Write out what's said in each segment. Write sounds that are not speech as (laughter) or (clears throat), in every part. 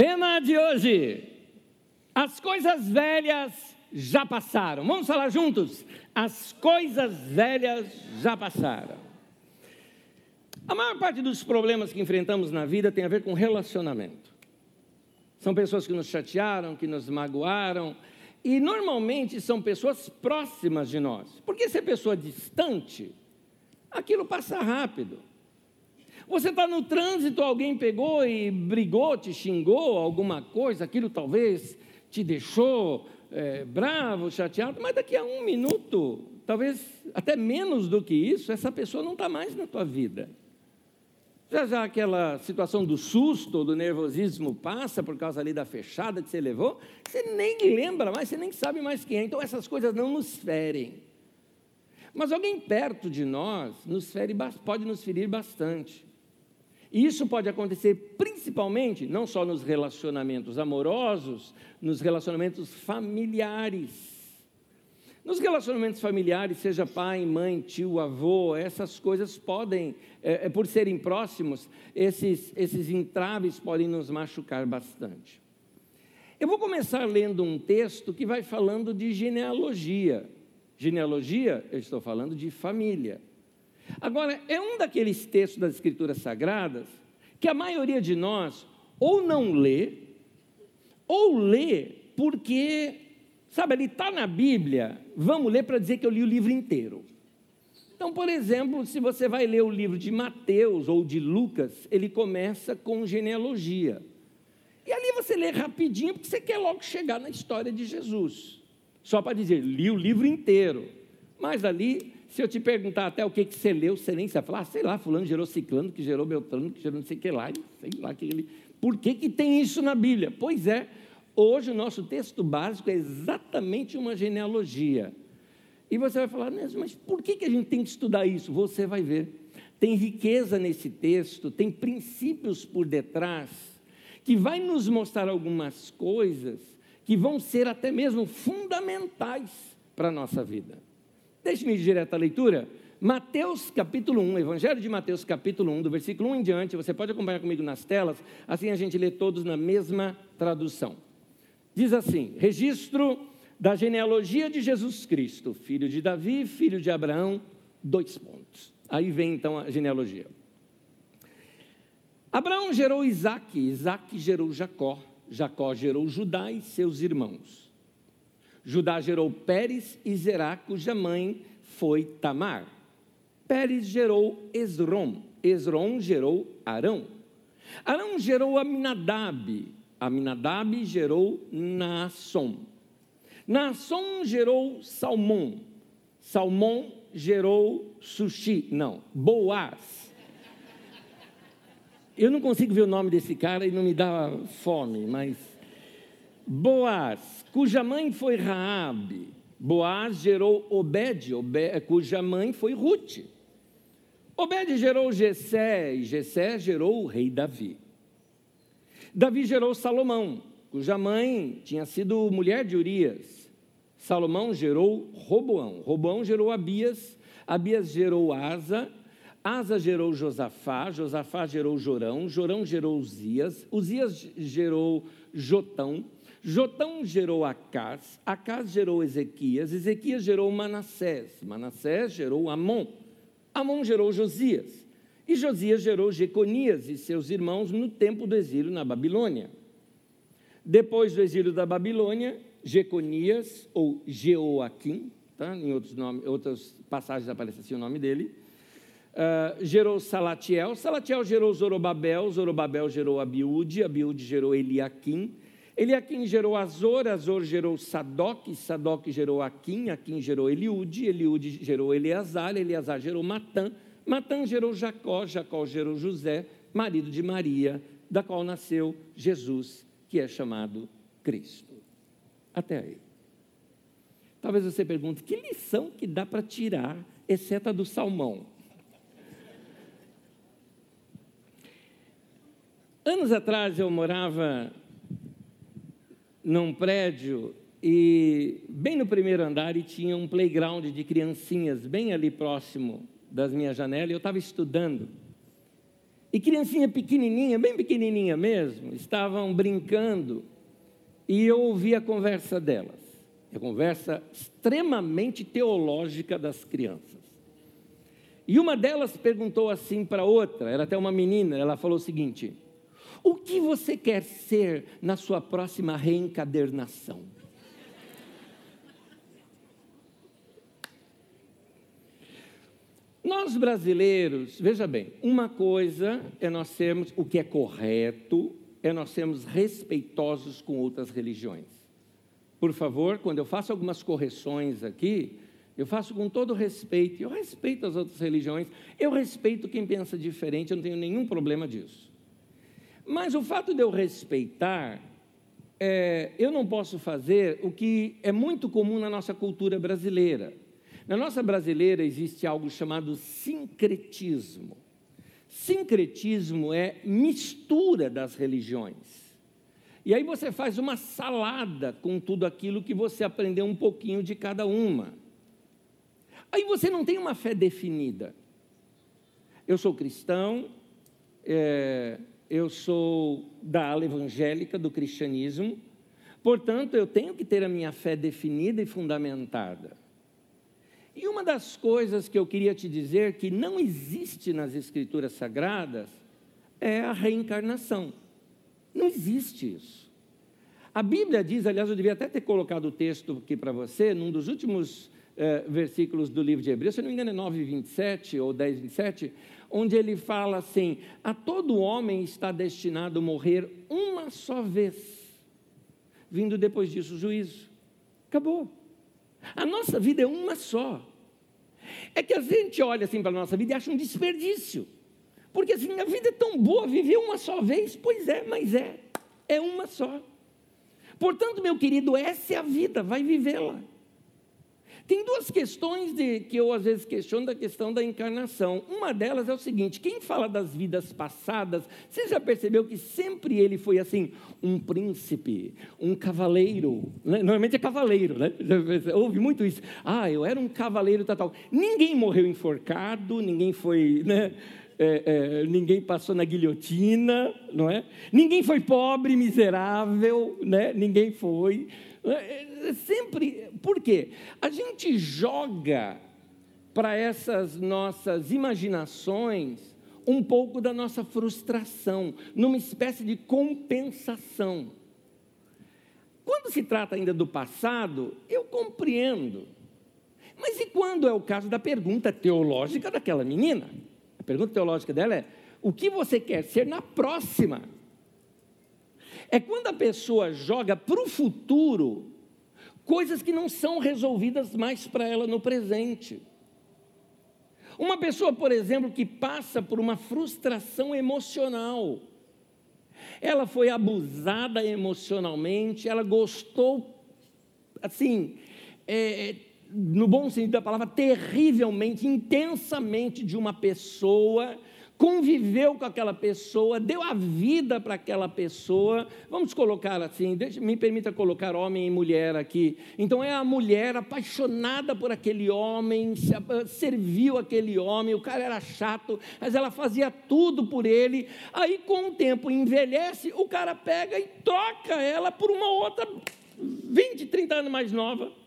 Tema de hoje: as coisas velhas já passaram. Vamos falar juntos? As coisas velhas já passaram. A maior parte dos problemas que enfrentamos na vida tem a ver com relacionamento. São pessoas que nos chatearam, que nos magoaram, e normalmente são pessoas próximas de nós. Porque se é pessoa distante, aquilo passa rápido. Você está no trânsito, alguém pegou e brigou, te xingou, alguma coisa, aquilo talvez te deixou é, bravo, chateado, mas daqui a um minuto, talvez até menos do que isso, essa pessoa não está mais na tua vida. Já já aquela situação do susto, do nervosismo passa por causa ali da fechada que você levou, você nem lembra mais, você nem sabe mais quem é. Então essas coisas não nos ferem. Mas alguém perto de nós nos fere, pode nos ferir bastante. E isso pode acontecer principalmente, não só nos relacionamentos amorosos, nos relacionamentos familiares. Nos relacionamentos familiares, seja pai, mãe, tio, avô, essas coisas podem, é, é, por serem próximos, esses, esses entraves podem nos machucar bastante. Eu vou começar lendo um texto que vai falando de genealogia. Genealogia, eu estou falando de família. Agora, é um daqueles textos das Escrituras Sagradas que a maioria de nós ou não lê, ou lê porque, sabe, ele está na Bíblia, vamos ler para dizer que eu li o livro inteiro. Então, por exemplo, se você vai ler o livro de Mateus ou de Lucas, ele começa com genealogia. E ali você lê rapidinho, porque você quer logo chegar na história de Jesus. Só para dizer, li o livro inteiro. Mas ali se eu te perguntar até o que, que você leu, você nem sabe falar, ah, sei lá, fulano gerou ciclano, que gerou beltrano, que gerou não sei o que lá, sei lá que ele. Por que, que tem isso na Bíblia? Pois é, hoje o nosso texto básico é exatamente uma genealogia. E você vai falar, mas por que, que a gente tem que estudar isso? Você vai ver. Tem riqueza nesse texto, tem princípios por detrás, que vai nos mostrar algumas coisas que vão ser até mesmo fundamentais para a nossa vida. Deixe-me ir direto à leitura. Mateus capítulo 1, Evangelho de Mateus capítulo 1, do versículo 1 em diante, você pode acompanhar comigo nas telas, assim a gente lê todos na mesma tradução. Diz assim: registro da genealogia de Jesus Cristo, filho de Davi, filho de Abraão, dois pontos. Aí vem então a genealogia. Abraão gerou Isaac, Isaac gerou Jacó, Jacó gerou Judá e seus irmãos. Judá gerou Pérez e Zerá, cuja mãe foi Tamar. Pérez gerou Esrom, Esrom gerou Arão. Arão gerou Aminadab, Aminadab gerou Naasson. Naasson gerou Salmão, Salmão gerou Sushi, não, Boaz. Eu não consigo ver o nome desse cara e não me dá fome, mas Boaz, cuja mãe foi Raabe. Boaz gerou Obed, Obed, cuja mãe foi Ruth. Obed gerou Jessé, e Jessé gerou o rei Davi. Davi gerou Salomão, cuja mãe tinha sido mulher de Urias. Salomão gerou Roboão, Roboão gerou Abias, Abias gerou Asa, Asa gerou Josafá, Josafá gerou Jorão, Jorão gerou Uzias, Uzias gerou Jotão, Jotão gerou Acás, Acás gerou Ezequias, Ezequias gerou Manassés, Manassés gerou Amon, Amon gerou Josias, e Josias gerou Jeconias e seus irmãos no tempo do exílio na Babilônia. Depois do exílio da Babilônia, Jeconias, ou Jeoaquim, tá? em outros, nomes, outras passagens aparece assim o nome dele, uh, gerou Salatiel, Salatiel gerou Zorobabel, Zorobabel gerou Abiúde, Abiúde gerou Eliaquim, Eliaquim gerou Azor, Azor gerou Sadoc, Sadoc gerou Aquim, Aquim gerou Eliude, Eliude gerou Eleazar, Eleazar gerou Matã, Matã gerou Jacó, Jacó gerou José, marido de Maria, da qual nasceu Jesus, que é chamado Cristo. Até aí. Talvez você pergunte, que lição que dá para tirar, exceto a do salmão? Anos atrás eu morava num prédio e bem no primeiro andar e tinha um playground de criancinhas bem ali próximo das minhas janelas. E eu estava estudando e criancinha pequenininha, bem pequenininha mesmo, estavam brincando e eu ouvi a conversa delas. A conversa extremamente teológica das crianças. E uma delas perguntou assim para outra, era até uma menina, ela falou o seguinte: O que você quer ser na sua próxima reencadernação? Nós brasileiros, veja bem, uma coisa é nós sermos o que é correto, é nós sermos respeitosos com outras religiões. Por favor, quando eu faço algumas correções aqui, eu faço com todo respeito, eu respeito as outras religiões, eu respeito quem pensa diferente, eu não tenho nenhum problema disso. Mas o fato de eu respeitar, é, eu não posso fazer o que é muito comum na nossa cultura brasileira. Na nossa brasileira existe algo chamado sincretismo. Sincretismo é mistura das religiões. E aí você faz uma salada com tudo aquilo que você aprendeu um pouquinho de cada uma. Aí você não tem uma fé definida. Eu sou cristão, é, eu sou da ala evangélica do cristianismo, portanto eu tenho que ter a minha fé definida e fundamentada. E uma das coisas que eu queria te dizer que não existe nas Escrituras Sagradas é a reencarnação. Não existe isso. A Bíblia diz, aliás, eu devia até ter colocado o texto aqui para você, num dos últimos eh, versículos do livro de Hebreus, se não me engano é 9, 27 ou 10, 27, onde ele fala assim: A todo homem está destinado a morrer uma só vez, vindo depois disso o juízo. Acabou. A nossa vida é uma só. É que a gente olha assim para a nossa vida e acha um desperdício. Porque assim, a vida é tão boa, viver uma só vez, pois é, mas é, é uma só. Portanto, meu querido, essa é a vida, vai vivê-la. Tem duas questões de, que eu às vezes questiono da questão da encarnação. Uma delas é o seguinte: quem fala das vidas passadas, você já percebeu que sempre ele foi assim, um príncipe, um cavaleiro? Né? Normalmente é cavaleiro, né? Ouve muito isso. Ah, eu era um cavaleiro tal, tal. Ninguém morreu enforcado, ninguém foi, né? É, é, ninguém passou na guilhotina, não é? Ninguém foi pobre, miserável, né? Ninguém foi. É, é, sempre, por quê? A gente joga para essas nossas imaginações um pouco da nossa frustração, numa espécie de compensação. Quando se trata ainda do passado, eu compreendo. Mas e quando é o caso da pergunta teológica daquela menina? A pergunta teológica dela é: o que você quer ser na próxima? É quando a pessoa joga para o futuro coisas que não são resolvidas mais para ela no presente. Uma pessoa, por exemplo, que passa por uma frustração emocional, ela foi abusada emocionalmente, ela gostou, assim, é, no bom sentido da palavra, terrivelmente, intensamente de uma pessoa conviveu com aquela pessoa, deu a vida para aquela pessoa. Vamos colocar assim, deixa, me permita colocar homem e mulher aqui. Então é a mulher apaixonada por aquele homem, serviu aquele homem, o cara era chato, mas ela fazia tudo por ele. Aí com o tempo envelhece, o cara pega e troca ela por uma outra 20, 30 anos mais nova.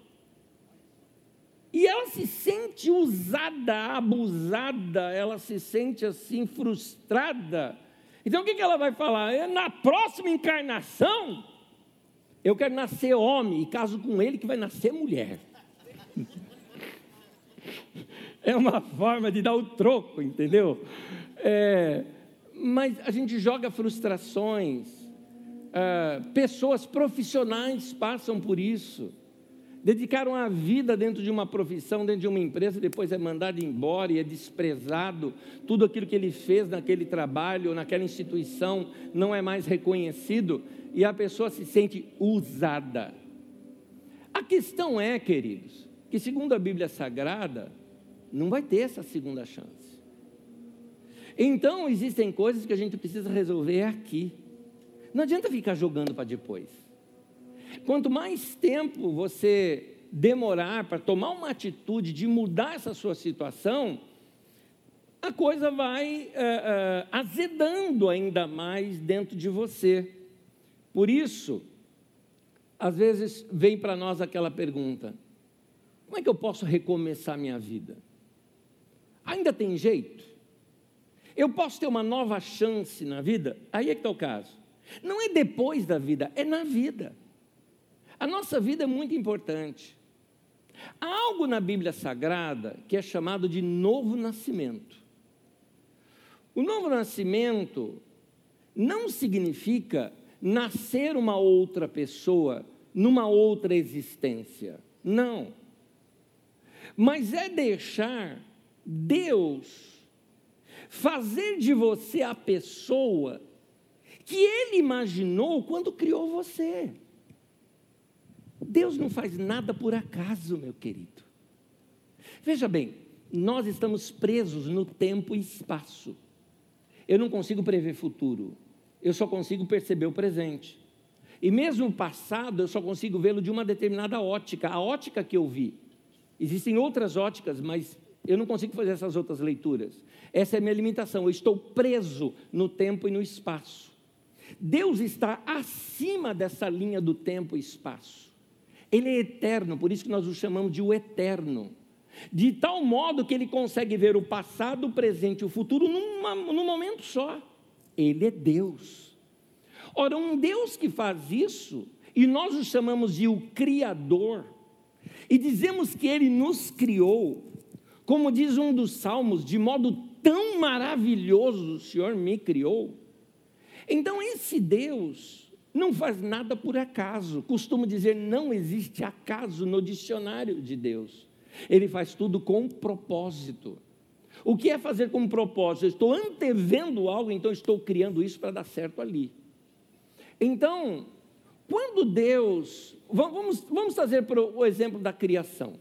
E ela se sente usada, abusada, ela se sente assim frustrada. Então o que ela vai falar? É, na próxima encarnação, eu quero nascer homem e caso com ele que vai nascer mulher. (laughs) É uma forma de dar o troco, entendeu? É, mas a gente joga frustrações, é, pessoas profissionais passam por isso dedicaram a vida dentro de uma profissão, dentro de uma empresa, depois é mandado embora e é desprezado. Tudo aquilo que ele fez naquele trabalho, naquela instituição, não é mais reconhecido e a pessoa se sente usada. A questão é, queridos, que segundo a Bíblia Sagrada, não vai ter essa segunda chance. Então, existem coisas que a gente precisa resolver aqui. Não adianta ficar jogando para depois. Quanto mais tempo você demorar para tomar uma atitude de mudar essa sua situação, a coisa vai é, é, azedando ainda mais dentro de você. Por isso, às vezes vem para nós aquela pergunta: como é que eu posso recomeçar minha vida? Ainda tem jeito? Eu posso ter uma nova chance na vida? Aí é que está o caso. Não é depois da vida, é na vida. A nossa vida é muito importante. Há algo na Bíblia Sagrada que é chamado de novo nascimento. O novo nascimento não significa nascer uma outra pessoa numa outra existência. Não. Mas é deixar Deus fazer de você a pessoa que Ele imaginou quando criou você. Deus não faz nada por acaso, meu querido. Veja bem, nós estamos presos no tempo e espaço. Eu não consigo prever futuro, eu só consigo perceber o presente. E mesmo o passado, eu só consigo vê-lo de uma determinada ótica, a ótica que eu vi. Existem outras óticas, mas eu não consigo fazer essas outras leituras. Essa é a minha limitação. Eu estou preso no tempo e no espaço. Deus está acima dessa linha do tempo e espaço. Ele é eterno, por isso que nós o chamamos de o eterno. De tal modo que ele consegue ver o passado, o presente e o futuro numa, num momento só. Ele é Deus. Ora, um Deus que faz isso, e nós o chamamos de o Criador, e dizemos que ele nos criou, como diz um dos salmos, de modo tão maravilhoso o Senhor me criou. Então, esse Deus não faz nada por acaso. Costumo dizer, não existe acaso no dicionário de Deus. Ele faz tudo com propósito. O que é fazer com propósito? Eu estou antevendo algo, então estou criando isso para dar certo ali. Então, quando Deus. Vamos, vamos trazer o exemplo da criação.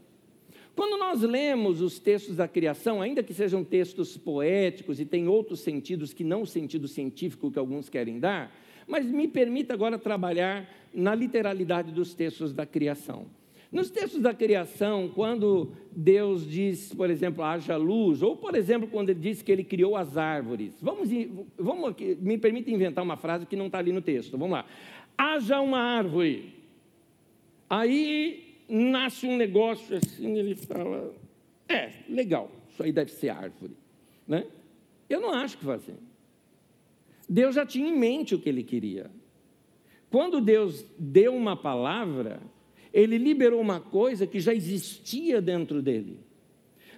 Quando nós lemos os textos da criação, ainda que sejam textos poéticos e tem outros sentidos que não o sentido científico que alguns querem dar, mas me permita agora trabalhar na literalidade dos textos da criação. Nos textos da criação, quando Deus diz, por exemplo, haja luz, ou por exemplo, quando ele diz que ele criou as árvores, vamos, vamos me permita inventar uma frase que não está ali no texto, vamos lá. Haja uma árvore. Aí nasce um negócio assim, ele fala: é, legal, isso aí deve ser árvore. Né? Eu não acho que fazer. Deus já tinha em mente o que ele queria. Quando Deus deu uma palavra, ele liberou uma coisa que já existia dentro dele.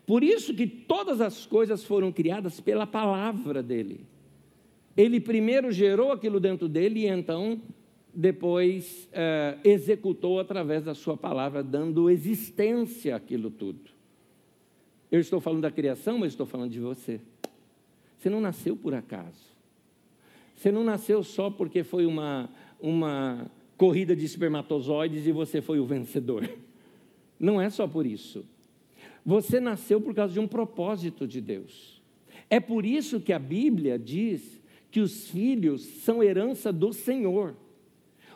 Por isso que todas as coisas foram criadas pela palavra dele. Ele primeiro gerou aquilo dentro dele e então depois é, executou através da sua palavra, dando existência àquilo tudo. Eu estou falando da criação, mas estou falando de você. Você não nasceu por acaso. Você não nasceu só porque foi uma, uma corrida de espermatozoides e você foi o vencedor. Não é só por isso. Você nasceu por causa de um propósito de Deus. É por isso que a Bíblia diz que os filhos são herança do Senhor.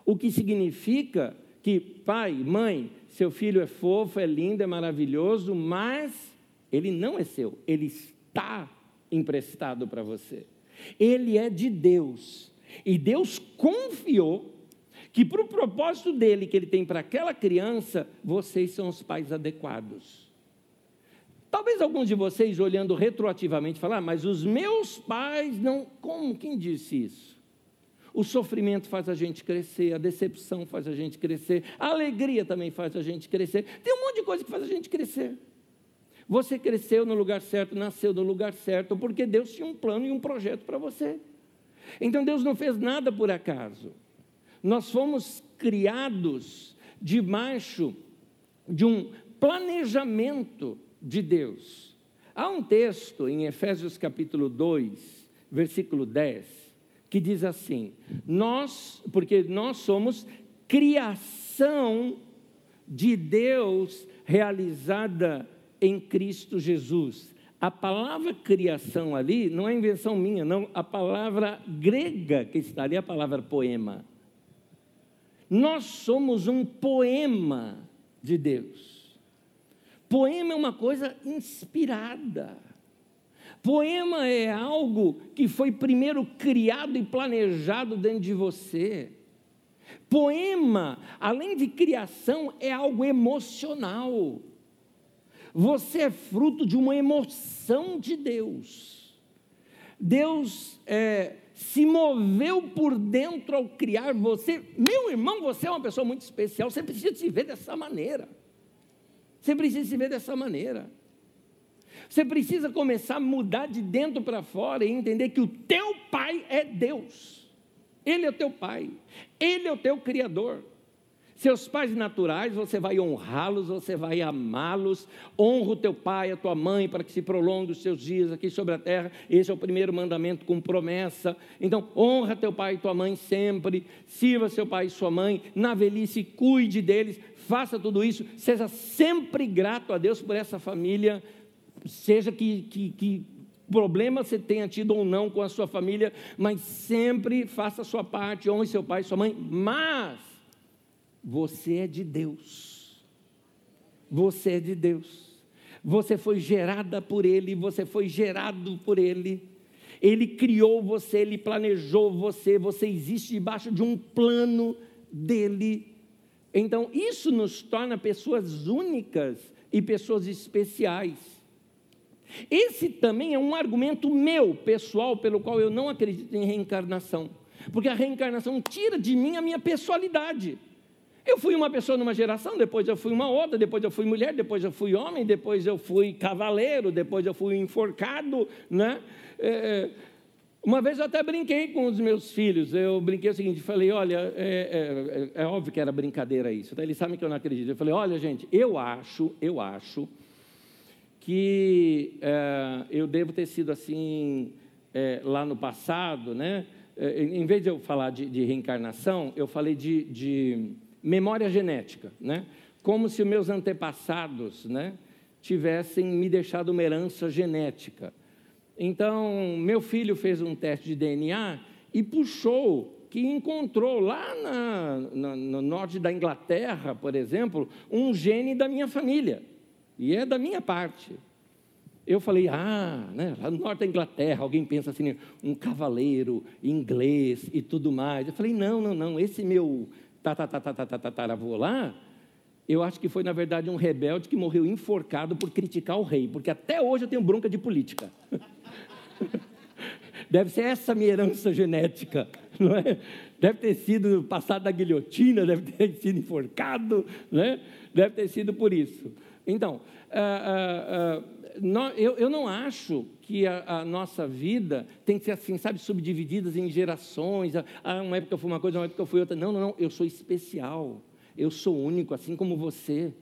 O que significa que, pai, mãe, seu filho é fofo, é lindo, é maravilhoso, mas ele não é seu, ele está emprestado para você. Ele é de Deus. E Deus confiou que, para o propósito dele, que ele tem para aquela criança, vocês são os pais adequados. Talvez alguns de vocês, olhando retroativamente, falar, ah, mas os meus pais não. Como? Quem disse isso? O sofrimento faz a gente crescer, a decepção faz a gente crescer, a alegria também faz a gente crescer. Tem um monte de coisa que faz a gente crescer. Você cresceu no lugar certo, nasceu no lugar certo, porque Deus tinha um plano e um projeto para você. Então Deus não fez nada por acaso. Nós fomos criados debaixo de um planejamento de Deus. Há um texto em Efésios capítulo 2, versículo 10, que diz assim: Nós, porque nós somos criação de Deus realizada em Cristo Jesus. A palavra criação ali não é invenção minha, não. A palavra grega que está ali é a palavra poema. Nós somos um poema de Deus. Poema é uma coisa inspirada. Poema é algo que foi primeiro criado e planejado dentro de você. Poema, além de criação, é algo emocional. Você é fruto de uma emoção de Deus. Deus é, se moveu por dentro ao criar você. Meu irmão, você é uma pessoa muito especial. Você precisa se ver dessa maneira. Você precisa se ver dessa maneira. Você precisa começar a mudar de dentro para fora e entender que o teu pai é Deus. Ele é o teu pai. Ele é o teu criador. Seus pais naturais, você vai honrá-los, você vai amá-los. Honra o teu pai, a tua mãe, para que se prolongue os seus dias aqui sobre a terra. Esse é o primeiro mandamento com promessa. Então, honra teu pai e tua mãe sempre. Sirva seu pai e sua mãe. Na velhice, cuide deles. Faça tudo isso. Seja sempre grato a Deus por essa família. Seja que, que, que problema você tenha tido ou não com a sua família, mas sempre faça a sua parte, honre seu pai e sua mãe. Mas você é de Deus. Você é de Deus. Você foi gerada por Ele, você foi gerado por Ele. Ele criou você, Ele planejou você, você existe debaixo de um plano dele. Então, isso nos torna pessoas únicas e pessoas especiais. Esse também é um argumento meu, pessoal, pelo qual eu não acredito em reencarnação. Porque a reencarnação tira de mim a minha pessoalidade. Eu fui uma pessoa numa geração, depois eu fui uma outra, depois eu fui mulher, depois eu fui homem, depois eu fui cavaleiro, depois eu fui enforcado, né? É, uma vez eu até brinquei com os meus filhos. Eu brinquei o seguinte: falei, olha, é, é, é óbvio que era brincadeira isso. Tá? Eles sabem que eu não acredito. Eu falei, olha, gente, eu acho, eu acho que é, eu devo ter sido assim é, lá no passado, né? É, em vez de eu falar de, de reencarnação, eu falei de, de memória genética, né? Como se meus antepassados, né, tivessem me deixado uma herança genética. Então, meu filho fez um teste de DNA e puxou que encontrou lá na, na, no norte da Inglaterra, por exemplo, um gene da minha família. E é da minha parte. Eu falei, ah, né, lá no norte da Inglaterra, alguém pensa assim, um cavaleiro inglês e tudo mais. Eu falei, não, não, não, esse meu tataravô lá, eu acho que foi, na verdade, um rebelde que morreu enforcado por criticar o rei, porque até hoje eu tenho bronca de política. (laughs) Deve ser essa minha herança genética, (laughs) não é? Deve ter sido passado da guilhotina, deve ter sido enforcado, né? deve ter sido por isso. Então, uh, uh, uh, eu, eu, não acho que a, a, nossa vida tem que ser assim, sabe, subdivididas em gerações. Ah, uma época eu fui uma coisa, uma época eu fui outra. Não, não, não. Eu sou especial. Eu sou único, assim como você.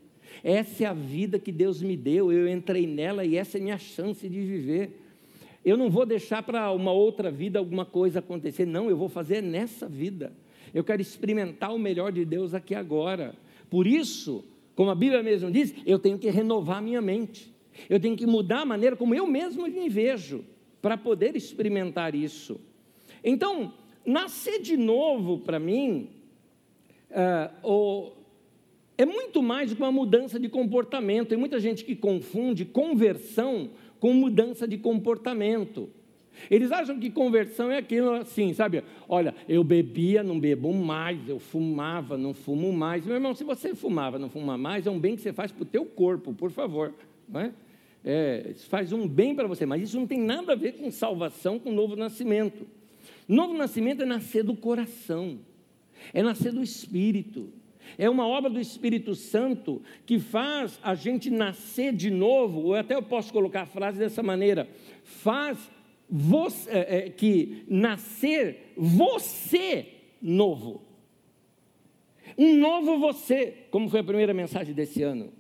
Essa é a vida que Deus me deu. Eu entrei nela e essa é a minha chance de viver. Eu não vou deixar para uma outra vida alguma coisa acontecer. Não, eu vou fazer nessa vida. Eu quero experimentar o melhor de Deus aqui agora. Por isso, como a Bíblia mesmo diz, eu tenho que renovar minha mente. Eu tenho que mudar a maneira como eu mesmo me vejo para poder experimentar isso. Então, nascer de novo para mim uh, é muito mais do que uma mudança de comportamento. Tem muita gente que confunde conversão com mudança de comportamento. Eles acham que conversão é aquilo assim, sabe? Olha, eu bebia, não bebo mais, eu fumava, não fumo mais. Meu irmão, se você fumava, não fuma mais, é um bem que você faz para o teu corpo, por favor. Não é? É, faz um bem para você, mas isso não tem nada a ver com salvação, com novo nascimento. Novo nascimento é nascer do coração, é nascer do Espírito. É uma obra do Espírito Santo que faz a gente nascer de novo, ou até eu posso colocar a frase dessa maneira: faz você, é, é, que nascer você novo. Um novo você, como foi a primeira mensagem desse ano.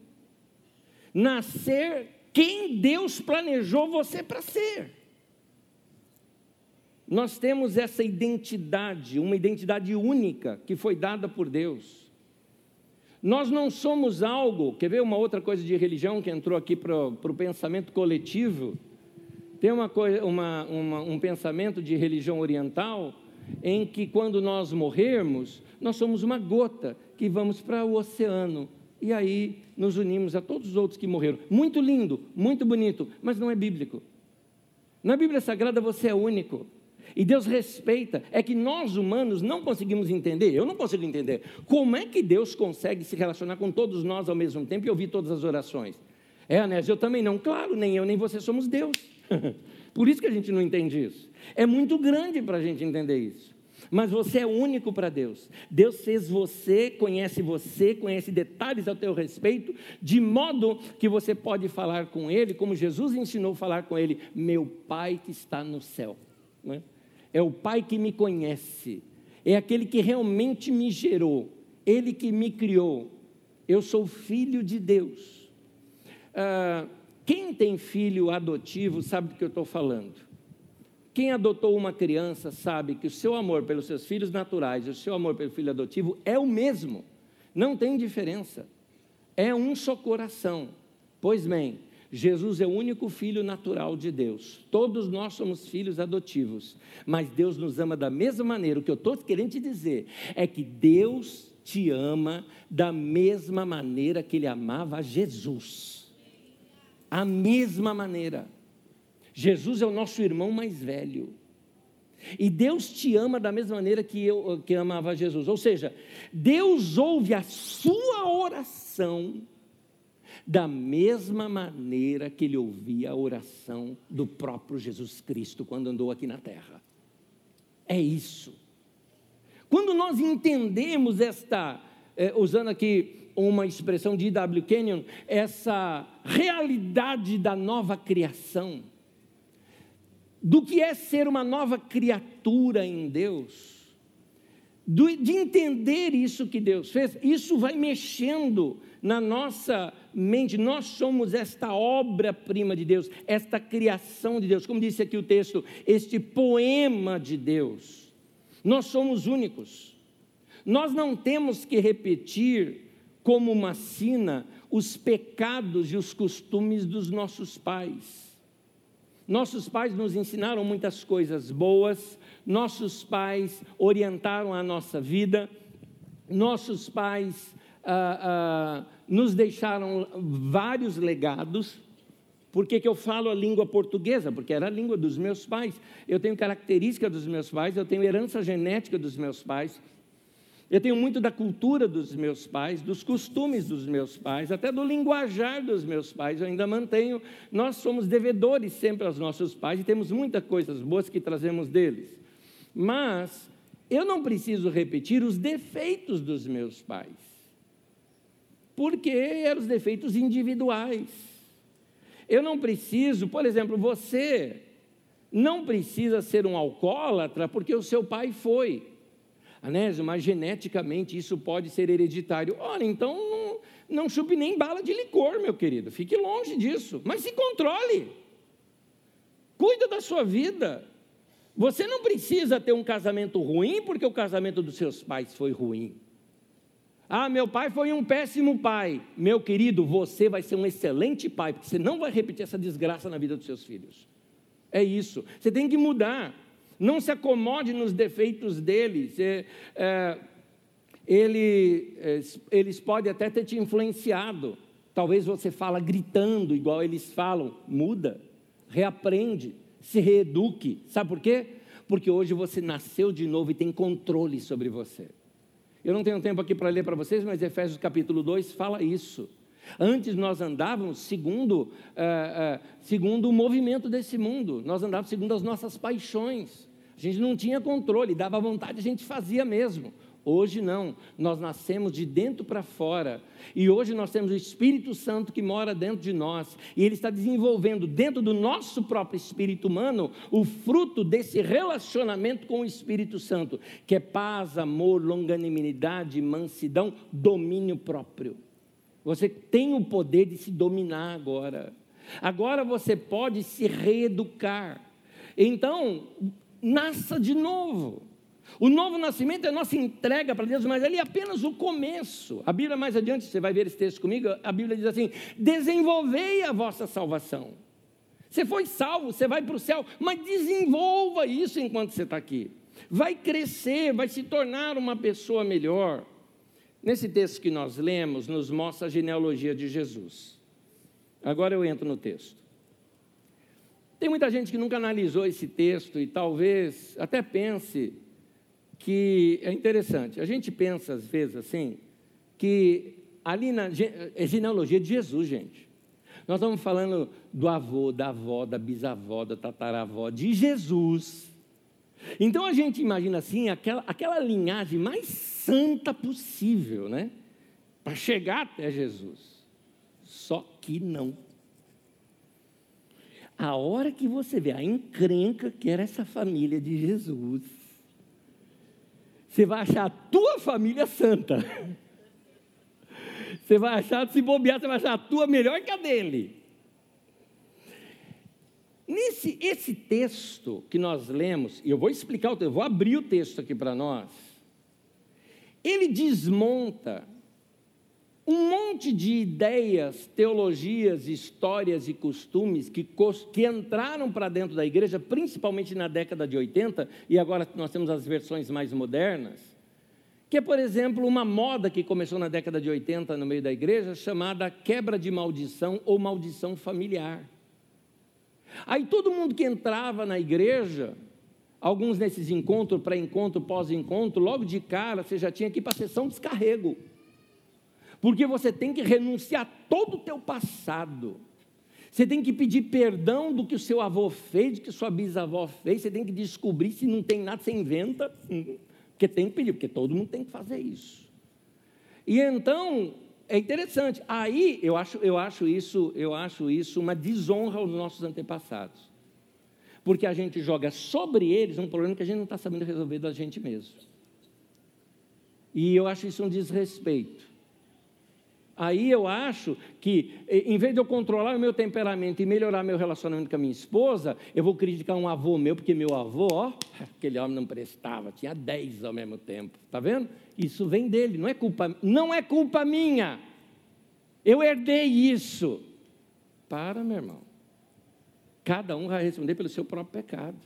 Nascer quem Deus planejou você para ser. Nós temos essa identidade, uma identidade única que foi dada por Deus. Nós não somos algo, quer ver uma outra coisa de religião que entrou aqui para o pensamento coletivo? Tem uma coisa, uma, uma, um pensamento de religião oriental em que quando nós morrermos, nós somos uma gota que vamos para o oceano e aí nos unimos a todos os outros que morreram. Muito lindo, muito bonito, mas não é bíblico. Na Bíblia Sagrada você é único. E Deus respeita. É que nós humanos não conseguimos entender, eu não consigo entender. Como é que Deus consegue se relacionar com todos nós ao mesmo tempo e ouvir todas as orações? É, Anésio, eu também não. Claro, nem eu nem você somos Deus. (laughs) Por isso que a gente não entende isso. É muito grande para a gente entender isso. Mas você é único para Deus. Deus fez você, conhece você, conhece detalhes ao teu respeito, de modo que você pode falar com Ele, como Jesus ensinou a falar com Ele: Meu Pai que está no céu. É? é o Pai que me conhece, é aquele que realmente me gerou, Ele que me criou. Eu sou filho de Deus. Ah, quem tem filho adotivo sabe do que eu estou falando. Quem adotou uma criança sabe que o seu amor pelos seus filhos naturais e o seu amor pelo filho adotivo é o mesmo, não tem diferença. É um só coração. Pois bem, Jesus é o único filho natural de Deus. Todos nós somos filhos adotivos, mas Deus nos ama da mesma maneira. O que eu estou querendo te dizer é que Deus te ama da mesma maneira que Ele amava Jesus. A mesma maneira. Jesus é o nosso irmão mais velho. E Deus te ama da mesma maneira que eu que amava Jesus. Ou seja, Deus ouve a sua oração da mesma maneira que ele ouvia a oração do próprio Jesus Cristo quando andou aqui na terra. É isso. Quando nós entendemos esta, eh, usando aqui uma expressão de W. Kenyon, essa realidade da nova criação, do que é ser uma nova criatura em Deus, de entender isso que Deus fez, isso vai mexendo na nossa mente. Nós somos esta obra-prima de Deus, esta criação de Deus, como disse aqui o texto, este poema de Deus. Nós somos únicos. Nós não temos que repetir como uma sina os pecados e os costumes dos nossos pais. Nossos pais nos ensinaram muitas coisas boas, nossos pais orientaram a nossa vida, nossos pais ah, ah, nos deixaram vários legados. Por que, que eu falo a língua portuguesa? Porque era a língua dos meus pais. Eu tenho característica dos meus pais, eu tenho herança genética dos meus pais. Eu tenho muito da cultura dos meus pais, dos costumes dos meus pais, até do linguajar dos meus pais, eu ainda mantenho. Nós somos devedores sempre aos nossos pais e temos muitas coisas boas que trazemos deles. Mas eu não preciso repetir os defeitos dos meus pais, porque eram os defeitos individuais. Eu não preciso, por exemplo, você não precisa ser um alcoólatra porque o seu pai foi. Anésio, mas geneticamente isso pode ser hereditário. Ora, então não, não chupe nem bala de licor, meu querido. Fique longe disso. Mas se controle. Cuida da sua vida. Você não precisa ter um casamento ruim porque o casamento dos seus pais foi ruim. Ah, meu pai foi um péssimo pai. Meu querido, você vai ser um excelente pai, porque você não vai repetir essa desgraça na vida dos seus filhos. É isso. Você tem que mudar. Não se acomode nos defeitos deles. É, é, ele, é, eles podem até ter te influenciado. Talvez você fala gritando, igual eles falam. Muda, reaprende, se reeduque. Sabe por quê? Porque hoje você nasceu de novo e tem controle sobre você. Eu não tenho tempo aqui para ler para vocês, mas Efésios capítulo 2 fala isso. Antes nós andávamos segundo, uh, uh, segundo o movimento desse mundo, nós andávamos segundo as nossas paixões. A gente não tinha controle, dava vontade, a gente fazia mesmo. Hoje não, nós nascemos de dentro para fora. E hoje nós temos o Espírito Santo que mora dentro de nós. E ele está desenvolvendo dentro do nosso próprio espírito humano o fruto desse relacionamento com o Espírito Santo, que é paz, amor, longanimidade, mansidão, domínio próprio. Você tem o poder de se dominar agora. Agora você pode se reeducar. Então, nasça de novo. O novo nascimento é a nossa entrega para Deus, mas ele é apenas o começo. A Bíblia, mais adiante, você vai ver esse texto comigo, a Bíblia diz assim: desenvolvei a vossa salvação. Você foi salvo, você vai para o céu, mas desenvolva isso enquanto você está aqui. Vai crescer, vai se tornar uma pessoa melhor. Nesse texto que nós lemos, nos mostra a genealogia de Jesus. Agora eu entro no texto. Tem muita gente que nunca analisou esse texto e talvez até pense que é interessante. A gente pensa às vezes assim, que ali na é genealogia de Jesus, gente. Nós estamos falando do avô, da avó, da bisavó, da tataravó, de Jesus. Então a gente imagina assim, aquela, aquela linhagem mais santa possível, né? Para chegar até Jesus. Só que não. A hora que você vê a encrenca que era essa família de Jesus, você vai achar a tua família santa. Você vai achar, se bobear, você vai achar a tua melhor que a dele. Nesse esse texto que nós lemos, e eu vou explicar, eu vou abrir o texto aqui para nós. Ele desmonta um monte de ideias, teologias, histórias e costumes que, que entraram para dentro da igreja, principalmente na década de 80, e agora nós temos as versões mais modernas, que é, por exemplo, uma moda que começou na década de 80 no meio da igreja, chamada quebra de maldição ou maldição familiar. Aí todo mundo que entrava na igreja, alguns nesses encontros, pré-encontro, pós-encontro, logo de cara você já tinha que ir para a sessão descarrego. Porque você tem que renunciar todo o teu passado. Você tem que pedir perdão do que o seu avô fez, do que sua bisavó fez. Você tem que descobrir se não tem nada, você inventa. Porque tem que pedir, porque todo mundo tem que fazer isso. E então, é interessante. Aí eu acho, eu acho isso, eu acho isso uma desonra aos nossos antepassados. Porque a gente joga sobre eles um problema que a gente não está sabendo resolver da gente mesmo. E eu acho isso um desrespeito. Aí eu acho que, em vez de eu controlar o meu temperamento e melhorar meu relacionamento com a minha esposa, eu vou criticar um avô meu, porque meu avô, ó, (laughs) aquele homem não prestava, tinha dez ao mesmo tempo. Está vendo? Isso vem dele, não é culpa, não é culpa minha. Eu herdei isso. Para, meu irmão. Cada um vai responder pelo seu próprio pecado.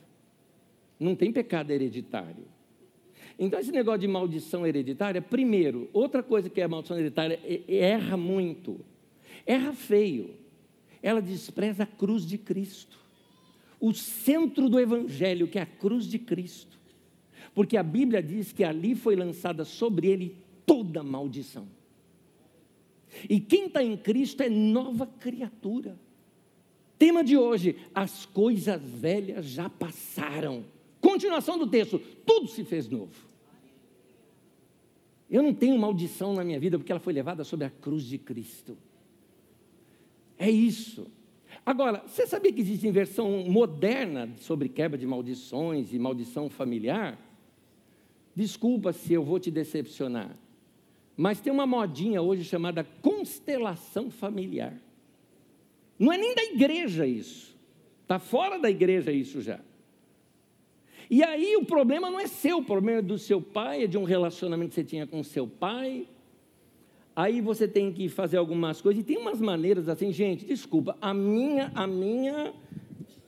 Não tem pecado hereditário. Então, esse negócio de maldição hereditária, primeiro, outra coisa que é maldição hereditária, é, é, erra muito, erra feio. Ela despreza a cruz de Cristo, o centro do Evangelho, que é a cruz de Cristo, porque a Bíblia diz que ali foi lançada sobre ele toda maldição. E quem está em Cristo é nova criatura. Tema de hoje: as coisas velhas já passaram. Continuação do texto: tudo se fez novo. Eu não tenho maldição na minha vida porque ela foi levada sobre a cruz de Cristo. É isso. Agora, você sabia que existe versão moderna sobre quebra de maldições e maldição familiar? Desculpa se eu vou te decepcionar, mas tem uma modinha hoje chamada constelação familiar. Não é nem da igreja isso, está fora da igreja isso já. E aí o problema não é seu, o problema é do seu pai, é de um relacionamento que você tinha com seu pai. Aí você tem que fazer algumas coisas, e tem umas maneiras assim, gente, desculpa, a minha, a minha,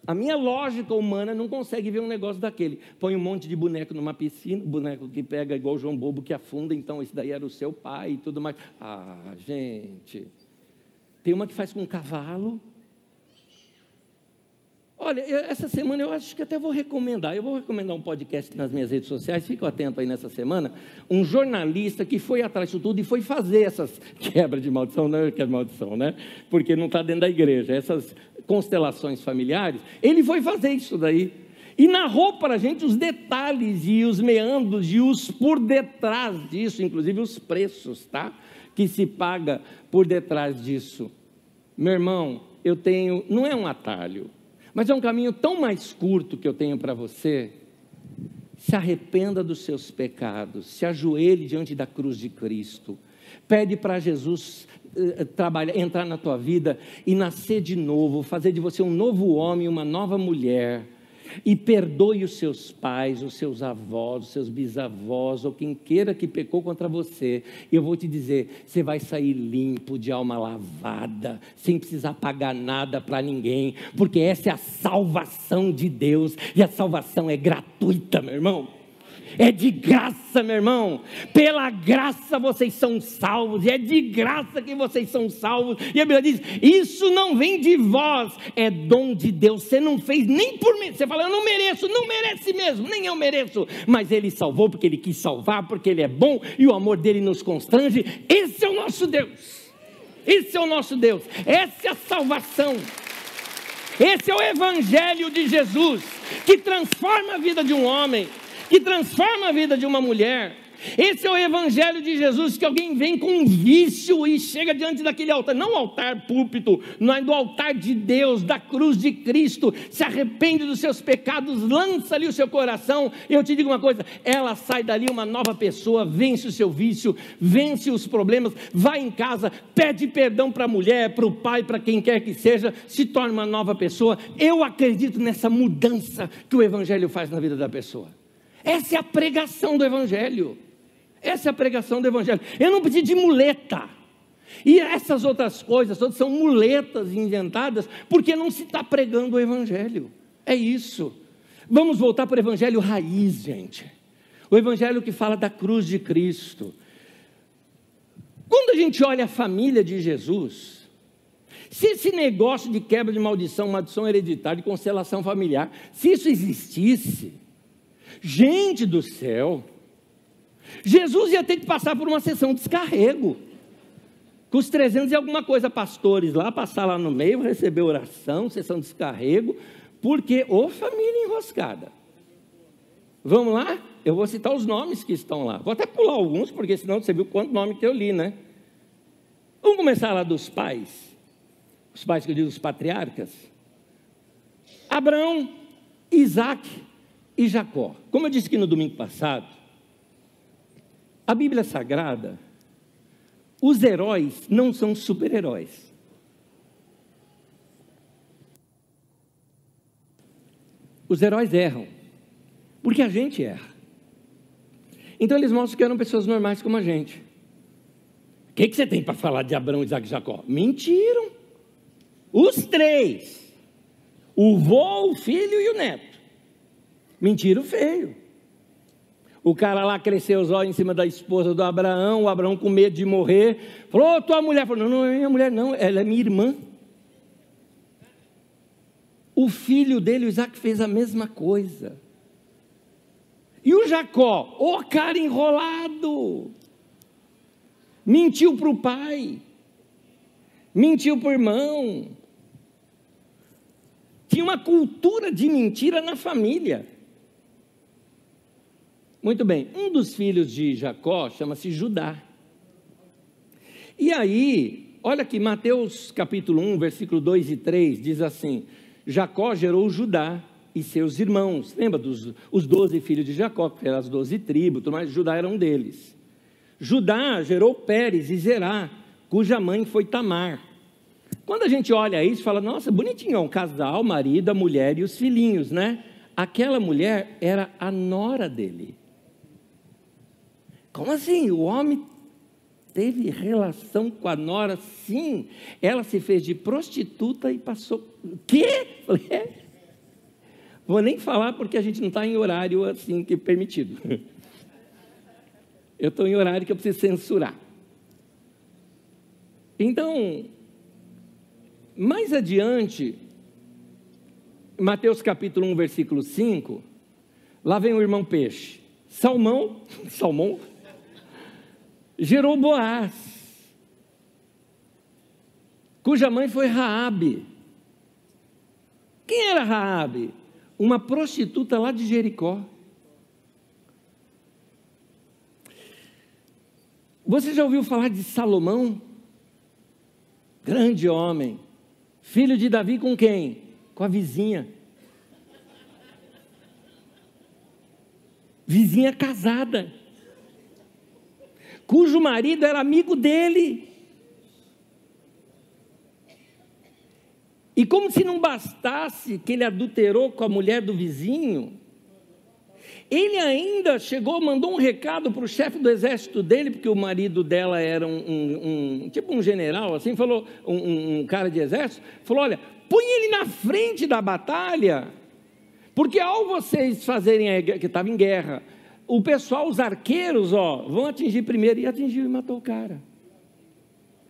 a minha lógica humana não consegue ver um negócio daquele. Põe um monte de boneco numa piscina, boneco que pega igual o João Bobo que afunda, então esse daí era o seu pai e tudo mais. Ah, gente. Tem uma que faz com um cavalo, Olha, eu, essa semana eu acho que até vou recomendar. Eu vou recomendar um podcast nas minhas redes sociais, fico atento aí nessa semana. Um jornalista que foi atrás disso tudo e foi fazer essas (laughs) quebras de maldição, não é que é maldição, né? Porque não está dentro da igreja, essas constelações familiares. Ele foi fazer isso daí. E narrou para a gente os detalhes e os meandros e os por detrás disso, inclusive os preços, tá? Que se paga por detrás disso. Meu irmão, eu tenho, não é um atalho, mas é um caminho tão mais curto que eu tenho para você. Se arrependa dos seus pecados, se ajoelhe diante da cruz de Cristo, pede para Jesus uh, trabalhar, entrar na tua vida e nascer de novo, fazer de você um novo homem, uma nova mulher e perdoe os seus pais, os seus avós, os seus bisavós, ou quem queira que pecou contra você. Eu vou te dizer: você vai sair limpo, de alma lavada, sem precisar pagar nada para ninguém, porque essa é a salvação de Deus, e a salvação é gratuita, meu irmão. É de graça, meu irmão. Pela graça vocês são salvos. E é de graça que vocês são salvos. E a Bíblia diz: Isso não vem de vós, é dom de Deus. Você não fez nem por mim. Você fala, Eu não mereço, não merece mesmo, nem eu mereço. Mas Ele salvou porque Ele quis salvar, porque Ele é bom e o amor dele nos constrange. Esse é o nosso Deus. Esse é o nosso Deus. Essa é a salvação. Esse é o Evangelho de Jesus, que transforma a vida de um homem, que transforma a vida de uma mulher, esse é o evangelho de Jesus que alguém vem com um vício e chega diante daquele altar, não altar púlpito, não é do altar de Deus, da cruz de Cristo, se arrepende dos seus pecados, lança ali o seu coração. Eu te digo uma coisa, ela sai dali uma nova pessoa, vence o seu vício, vence os problemas, vai em casa, pede perdão para a mulher, para o pai, para quem quer que seja, se torna uma nova pessoa. Eu acredito nessa mudança que o evangelho faz na vida da pessoa. Essa é a pregação do evangelho. Essa é a pregação do Evangelho. Eu não preciso de muleta. E essas outras coisas todas são muletas inventadas porque não se está pregando o Evangelho. É isso. Vamos voltar para o Evangelho raiz, gente. O Evangelho que fala da cruz de Cristo. Quando a gente olha a família de Jesus, se esse negócio de quebra de maldição, maldição hereditária, de constelação familiar, se isso existisse, gente do céu, Jesus ia ter que passar por uma sessão de descarrego. Com os 300 e alguma coisa pastores lá, passar lá no meio, receber oração, sessão de descarrego, porque, ô família enroscada. Vamos lá? Eu vou citar os nomes que estão lá. Vou até pular alguns, porque senão você viu quanto nome que eu li, né? Vamos começar lá dos pais. Os pais que eu digo, os patriarcas. Abraão, Isaac e Jacó. Como eu disse aqui no domingo passado, a Bíblia Sagrada, os heróis não são super-heróis. Os heróis erram, porque a gente erra. Então eles mostram que eram pessoas normais como a gente. O que, que você tem para falar de Abraão, Isaac e Jacó? Mentiram. Os três. O vô, o filho e o neto. Mentiram feio. O cara lá cresceu os olhos em cima da esposa do Abraão, o Abraão com medo de morrer. Falou, oh, tua mulher. Falou, não, não é minha mulher, não, ela é minha irmã. O filho dele, o Isaac, fez a mesma coisa. E o Jacó, o oh, cara enrolado, mentiu para o pai, mentiu para o irmão. Tinha uma cultura de mentira na família. Muito bem, um dos filhos de Jacó chama-se Judá. E aí, olha aqui, Mateus capítulo 1, versículo 2 e 3 diz assim: Jacó gerou Judá e seus irmãos. Lembra dos os 12 filhos de Jacó, que eram as 12 tribos, mas Judá era um deles. Judá gerou Pérez e Zerá, cuja mãe foi Tamar. Quando a gente olha isso, fala, nossa, bonitinho, é um casal, marido, a mulher e os filhinhos, né? Aquela mulher era a nora dele. Como assim? O homem teve relação com a nora, sim. Ela se fez de prostituta e passou. Quê? É. Vou nem falar porque a gente não está em horário assim que permitido. Eu estou em horário que eu preciso censurar. Então, mais adiante, Mateus capítulo 1, versículo 5, lá vem o irmão peixe. Salmão, (laughs) salmão, gerou Boaz, cuja mãe foi Raabe. Quem era Raabe? Uma prostituta lá de Jericó. Você já ouviu falar de Salomão? Grande homem, filho de Davi com quem? Com a vizinha. Vizinha casada cujo marido era amigo dele. E como se não bastasse que ele adulterou com a mulher do vizinho, ele ainda chegou, mandou um recado para o chefe do exército dele, porque o marido dela era um, um, um tipo um general, assim, falou, um, um, cara de exército, falou: olha, põe ele na frente da batalha, porque ao vocês fazerem a que estava em guerra, o pessoal, os arqueiros, ó, vão atingir primeiro. E atingiu e matou o cara.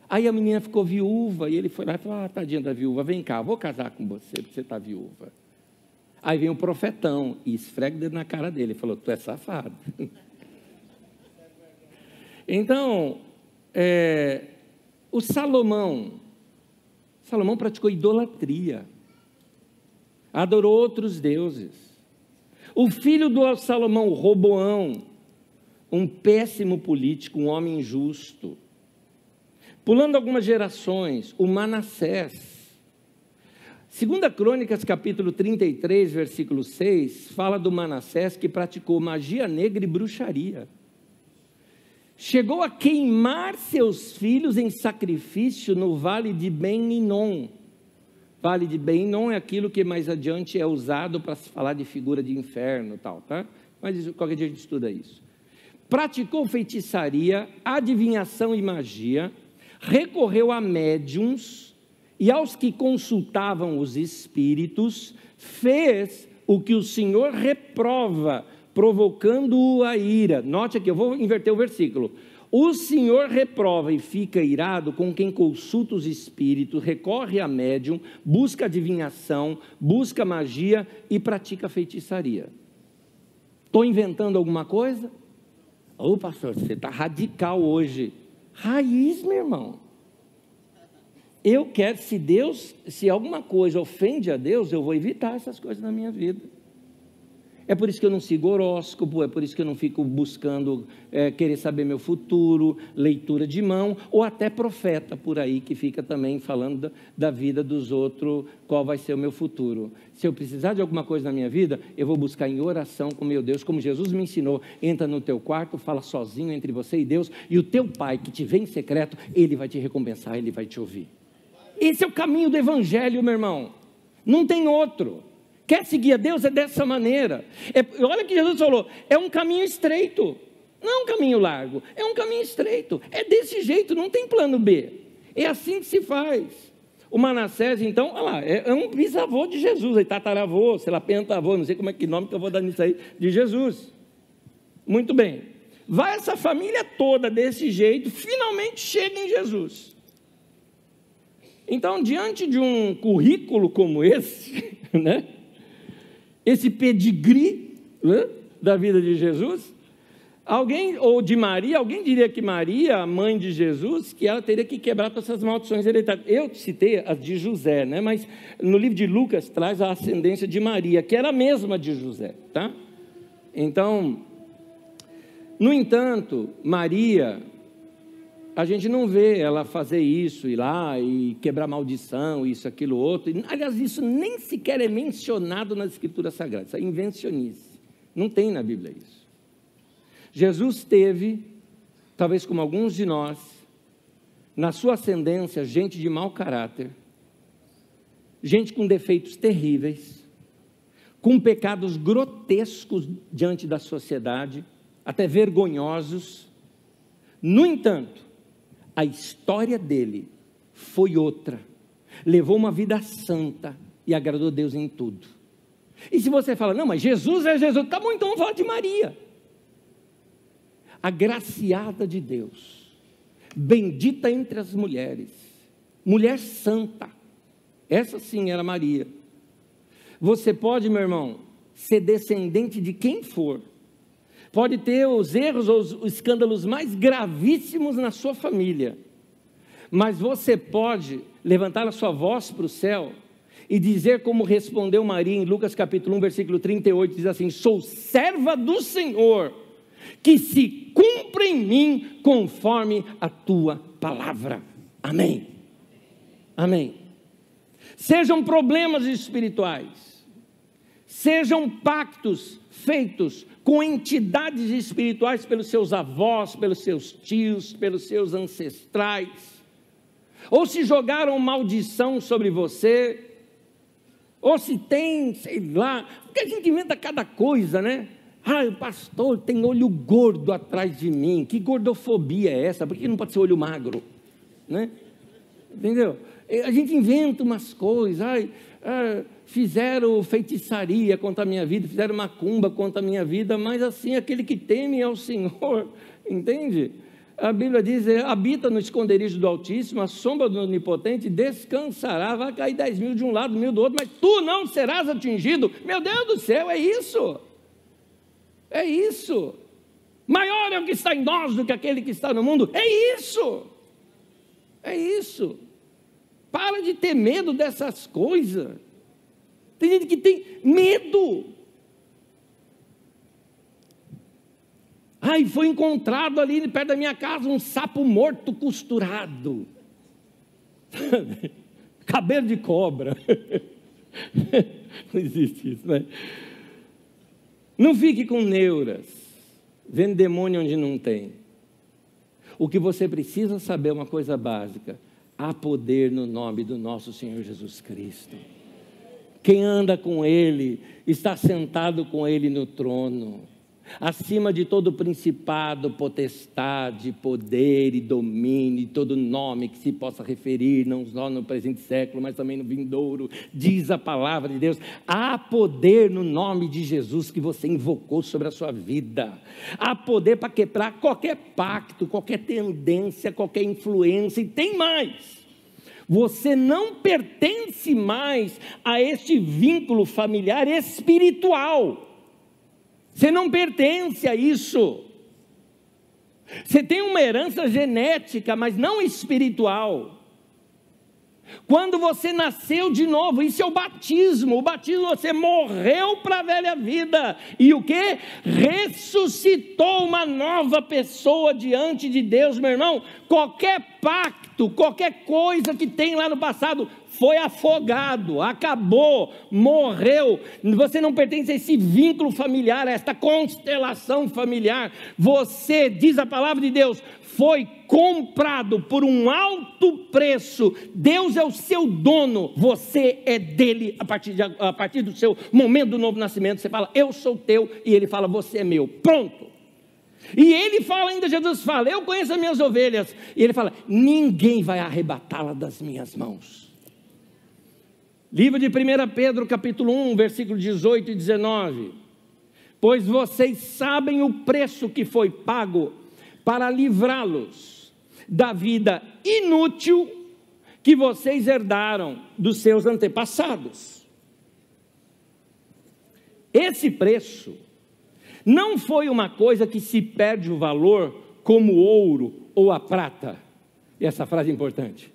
Aí a menina ficou viúva e ele foi lá e falou: Ah, tadinha da viúva, vem cá, vou casar com você, porque você está viúva. Aí vem o profetão e esfrega o dedo na cara dele e falou: Tu é safado. (laughs) Então, é, o Salomão, Salomão praticou idolatria, adorou outros deuses. O filho do Salomão, Roboão, um péssimo político, um homem injusto. Pulando algumas gerações, o Manassés. Segunda Crônicas, capítulo 33, versículo 6, fala do Manassés que praticou magia negra e bruxaria chegou a queimar seus filhos em sacrifício no vale de Ben-Inon. Vale de Ben-Inon é aquilo que mais adiante é usado para se falar de figura de inferno tal, tá? Mas qualquer dia a gente estuda isso. Praticou feitiçaria, adivinhação e magia, recorreu a médiums e aos que consultavam os espíritos, fez o que o Senhor reprova provocando-o a ira. Note aqui, eu vou inverter o versículo. O Senhor reprova e fica irado com quem consulta os espíritos, recorre a médium, busca adivinhação, busca magia e pratica feitiçaria. Estou inventando alguma coisa? Ô pastor, você está radical hoje. Raiz, meu irmão. Eu quero, se Deus, se alguma coisa ofende a Deus, eu vou evitar essas coisas na minha vida. É por isso que eu não sigo horóscopo, é por isso que eu não fico buscando é, querer saber meu futuro, leitura de mão, ou até profeta por aí que fica também falando da, da, vida dos outros, qual vai ser o meu futuro. Se eu precisar de alguma coisa na minha vida, eu vou buscar em oração com meu Deus, como Jesus me ensinou. Entra no teu quarto, fala sozinho entre você e Deus, e o teu pai que te vê em secreto, ele vai te recompensar, ele vai te ouvir. Esse é o caminho do evangelho, meu irmão. Não tem outro. Quer seguir a Deus é dessa maneira. É, olha que Jesus falou: é um caminho estreito, não é um caminho largo, é um caminho estreito. É desse jeito, não tem plano B. É assim que se faz. O Manassés, então, olha lá, é, é um bisavô de Jesus, aí tataravô, sei lá, pentavô, não sei como é que nome que eu vou dar nisso aí, de Jesus. Muito bem. Vai essa família toda desse jeito, finalmente chega em Jesus. Então, diante de um currículo como esse, (laughs) né? Esse pedigree né, da vida de Jesus. Alguém, ou de Maria, alguém diria que Maria, a mãe de Jesus, que ela teria que quebrar todas essas maldições hereditárias. Eu citei as de José, né? mas no livro de Lucas traz a ascendência de Maria, que era a mesma de José. Tá? Então, no entanto, Maria, a gente não vê ela fazer isso, ir lá e quebrar maldição, isso, aquilo, outro. Aliás, isso nem sequer é mencionado nas Escrituras Sagradas, isso é invencionice. Não tem na Bíblia isso. Jesus teve, talvez como alguns de nós, na sua ascendência, gente de mau caráter, gente com defeitos terríveis, com pecados grotescos diante da sociedade, até vergonhosos. No entanto, a história dele foi outra. Levou uma vida santa e agradou Deus em tudo. E se você fala, não, mas Jesus é Jesus, tá bom, então vamos falar de Maria. A graciada de Deus, bendita entre as mulheres, mulher santa, essa sim era Maria. Você pode, meu irmão, ser descendente de quem for, pode ter os erros ou os escândalos mais gravíssimos na sua família, mas você pode levantar a sua voz para o céu e dizer como respondeu Maria em Lucas capítulo 1, versículo 38, diz assim: Sou serva do Senhor, que se cumpra em mim conforme a tua palavra. Amém. Amém. Sejam problemas espirituais, sejam pactos feitos com entidades espirituais pelos seus avós, pelos seus tios, pelos seus ancestrais, ou se jogaram maldição sobre você, ou se tem, sei lá, porque a gente inventa cada coisa, né? Ah, o pastor tem olho gordo atrás de mim. Que gordofobia é essa? Por que não pode ser olho magro? Né? Entendeu? A gente inventa umas coisas. Ai, ah, fizeram feitiçaria contra a minha vida, fizeram macumba contra a minha vida, mas assim, aquele que teme ao Senhor, (laughs) entende? A Bíblia diz: é, habita no esconderijo do Altíssimo, a sombra do Onipotente descansará. Vai cair dez mil de um lado, mil do outro, mas tu não serás atingido. Meu Deus do céu, é isso. É isso. Maior é o que está em nós do que aquele que está no mundo. É isso. É isso. Para de ter medo dessas coisas. Tem gente que tem medo. Ai, foi encontrado ali perto da minha casa um sapo morto costurado. (laughs) Cabelo de cobra. (laughs) Não existe isso, né? Não fique com neuras, vendo demônio onde não tem. O que você precisa saber é uma coisa básica: há poder no nome do nosso Senhor Jesus Cristo. Quem anda com Ele está sentado com Ele no trono acima de todo principado, potestade, poder e domínio, e todo nome que se possa referir, não só no presente século, mas também no vindouro, diz a palavra de Deus. Há poder no nome de Jesus que você invocou sobre a sua vida. Há poder para quebrar qualquer pacto, qualquer tendência, qualquer influência, e tem mais. Você não pertence mais a este vínculo familiar espiritual. Você não pertence a isso. Você tem uma herança genética, mas não espiritual. Quando você nasceu de novo, isso é o batismo. O batismo você morreu para a velha vida e o que? Ressuscitou uma nova pessoa diante de Deus, meu irmão. Qualquer pacto, qualquer coisa que tem lá no passado foi afogado, acabou, morreu. Você não pertence a esse vínculo familiar, a esta constelação familiar. Você, diz a palavra de Deus, foi comprado por um alto preço. Deus é o seu dono, você é dele a partir, de, a partir do seu momento do novo nascimento. Você fala, eu sou teu, e ele fala, você é meu. Pronto. E ele fala ainda, Jesus fala, eu conheço as minhas ovelhas. E ele fala, ninguém vai arrebatá-la das minhas mãos. Livro de 1 Pedro, capítulo 1, versículo 18 e 19. Pois vocês sabem o preço que foi pago para livrá-los da vida inútil que vocês herdaram dos seus antepassados. Esse preço não foi uma coisa que se perde o valor como o ouro ou a prata. E essa frase é importante.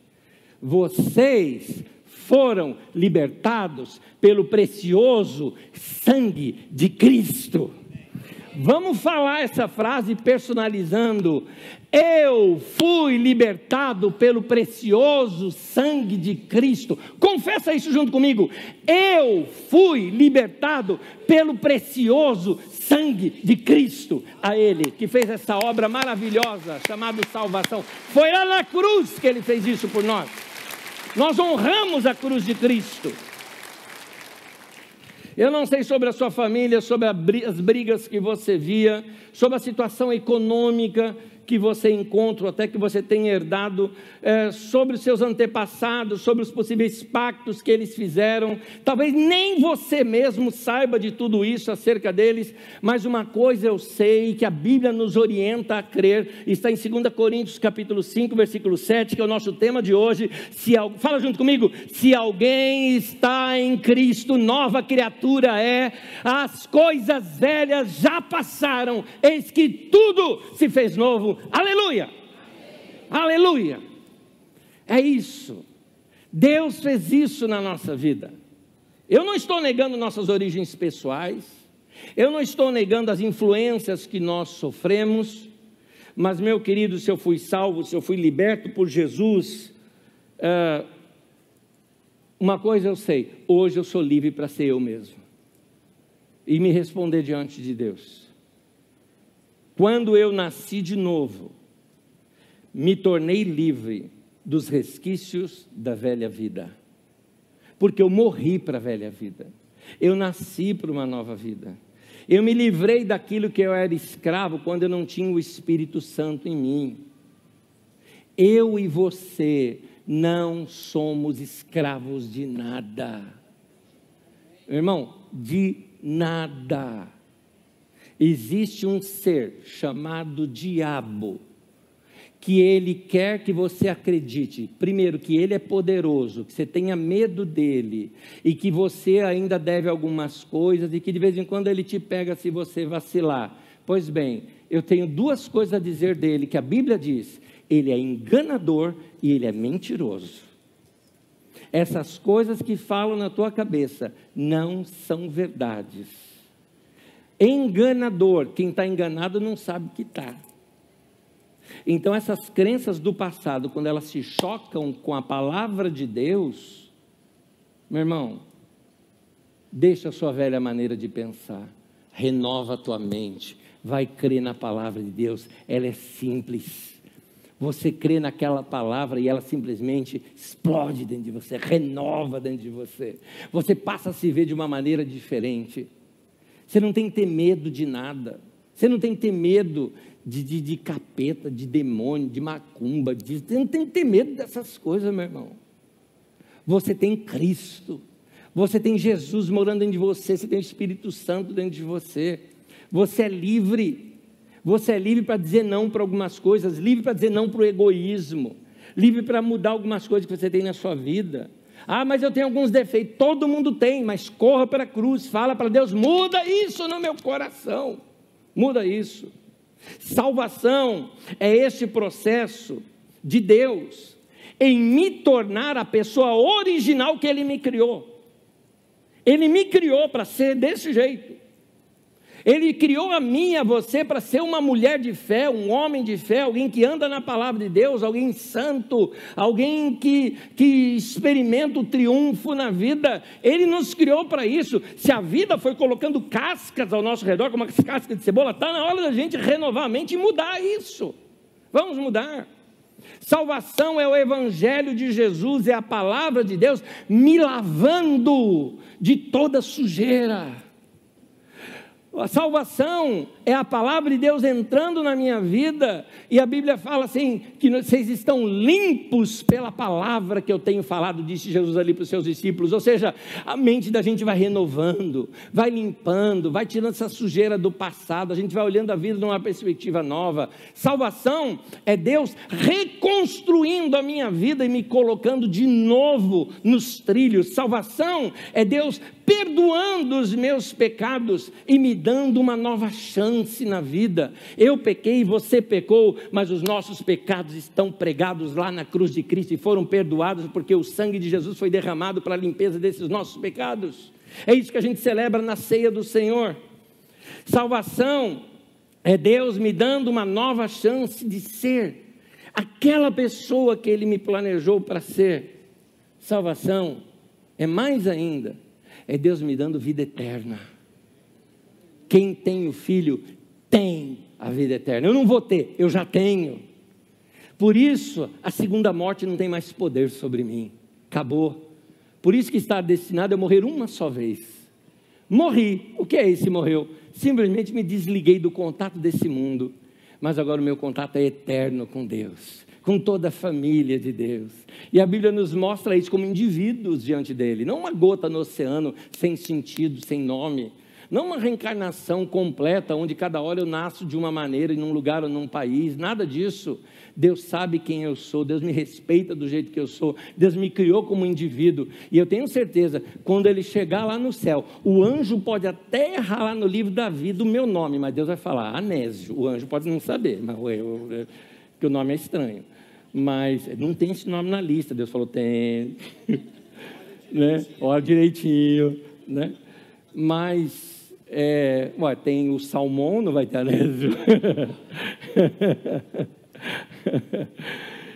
Vocês foram libertados pelo precioso sangue de Cristo. Vamos falar essa frase personalizando. Eu fui libertado pelo precioso sangue de Cristo. Confessa isso junto comigo. Eu fui libertado pelo precioso sangue de Cristo. A Ele que fez essa obra maravilhosa chamada salvação. Foi lá na cruz que Ele fez isso por nós. Nós honramos a cruz de Cristo. Eu não sei sobre a sua família, sobre as brigas que você via, sobre a situação econômica que você encontra, até que você tenha herdado, é, sobre os seus antepassados, sobre os possíveis pactos que eles fizeram. Talvez nem você mesmo saiba de tudo isso acerca deles, mas uma coisa eu sei que a Bíblia nos orienta a crer, está em 2 Coríntios capítulo 5, versículo 7, que é o nosso tema de hoje. Se, fala junto comigo, se alguém está em Cristo, nova criatura é, as coisas velhas já passaram, eis que tudo se fez novo Aleluia! Aleluia! É isso. Deus fez isso na nossa vida. Eu não estou negando nossas origens pessoais, eu não estou negando as influências que nós sofremos, mas, meu querido, se eu fui salvo, se eu fui liberto por Jesus, uh, uma coisa eu sei: hoje eu sou livre para ser eu mesmo e me responder diante de Deus. Quando eu nasci de novo, me tornei livre dos resquícios da velha vida. Porque eu morri para a velha vida. Eu nasci para uma nova vida. Eu me livrei daquilo que eu era escravo quando eu não tinha o Espírito Santo em mim. Eu e você não somos escravos de nada. Irmão, de nada. Existe um ser chamado diabo, que ele quer que você acredite, primeiro, que ele é poderoso, que você tenha medo dele, e que você ainda deve algumas coisas, e que de vez em quando ele te pega se você vacilar. Pois bem, eu tenho duas coisas a dizer dele, que a Bíblia diz: ele é enganador e ele é mentiroso. Essas coisas que falam na tua cabeça não são verdades. Enganador, quem está enganado não sabe que está. Então, essas crenças do passado, quando elas se chocam com a palavra de Deus, meu irmão, deixa a sua velha maneira de pensar, renova a tua mente, vai crer na palavra de Deus, ela é simples. Você crê naquela palavra e ela simplesmente explode dentro de você, renova dentro de você. Você passa a se ver de uma maneira diferente. Você não tem que ter medo de nada. Você não tem que ter medo de, de, de capeta, de demônio, de macumba. De, você não tem que ter medo dessas coisas, meu irmão. Você tem Cristo. Você tem Jesus morando dentro de você. Você tem o Espírito Santo dentro de você. Você é livre. Você é livre para dizer não para algumas coisas, livre para dizer não para o egoísmo, livre para mudar algumas coisas que você tem na sua vida. Ah, mas eu tenho alguns defeitos. Todo mundo tem, mas corra para a cruz, fala para Deus: muda isso no meu coração, muda isso. Salvação é este processo de Deus em me tornar a pessoa original que Ele me criou. Ele me criou para ser desse jeito. Ele criou a mim e a você para ser uma mulher de fé, um homem de fé, alguém que anda na palavra de Deus, alguém santo, alguém que, que experimenta o triunfo na vida. Ele nos criou para isso. Se a vida foi colocando cascas ao nosso redor, como as cascas de cebola, está na hora da gente renovar a mente e mudar isso. Vamos mudar. Salvação é o Evangelho de Jesus, é a palavra de Deus me lavando de toda sujeira a salvação é a palavra de Deus entrando na minha vida, e a Bíblia fala assim: que vocês estão limpos pela palavra que eu tenho falado, disse Jesus ali para os seus discípulos. Ou seja, a mente da gente vai renovando, vai limpando, vai tirando essa sujeira do passado, a gente vai olhando a vida numa perspectiva nova. Salvação é Deus reconstruindo a minha vida e me colocando de novo nos trilhos. Salvação é Deus perdoando os meus pecados e me dando uma nova chance na vida. Eu pequei, você pecou, mas os nossos pecados estão pregados lá na cruz de Cristo e foram perdoados porque o sangue de Jesus foi derramado para a limpeza desses nossos pecados. É isso que a gente celebra na ceia do Senhor. Salvação é Deus me dando uma nova chance de ser aquela pessoa que Ele me planejou para ser. Salvação é mais ainda é Deus me dando vida eterna. Quem tem o filho tem a vida eterna. Eu não vou ter, eu já tenho. Por isso, a segunda morte não tem mais poder sobre mim. Acabou. Por isso que está destinado a morrer uma só vez. Morri. O que é esse morreu? Simplesmente me desliguei do contato desse mundo. Mas agora o meu contato é eterno com Deus com toda a família de Deus. E a Bíblia nos mostra isso como indivíduos diante dele, não uma gota no oceano sem sentido, sem nome. Não uma reencarnação completa, onde cada hora eu nasço de uma maneira, em um lugar ou num país, nada disso. Deus sabe quem eu sou, Deus me respeita do jeito que eu sou, Deus me criou como indivíduo. E eu tenho certeza, quando ele chegar lá no céu, o anjo pode até errar lá no livro da vida o meu nome, mas Deus vai falar Anésio. O anjo pode não saber, mas eu, eu, que o nome é estranho mas não tem esse nome na lista. Deus falou, tem. (laughs) né? Olha direitinho. Né? Mas, é, ué, tem o salmão, não vai ter anésio. (laughs)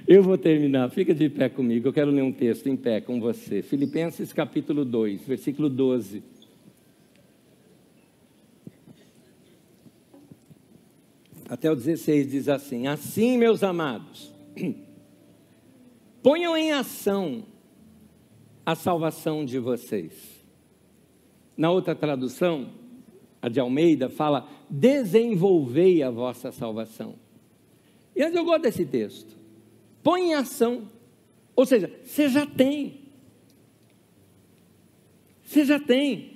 Eu vou terminar, fica de pé comigo. Eu quero ler um texto em pé com você. Filipenses capítulo 2, versículo 12. Até o 16 diz assim: Assim, meus amados, (clears throat) Ponham em ação a salvação de vocês. Na outra tradução, a de Almeida, fala: desenvolvei a vossa salvação. E eu gosto desse texto. Põe em ação. Ou seja, você já tem. Você já tem.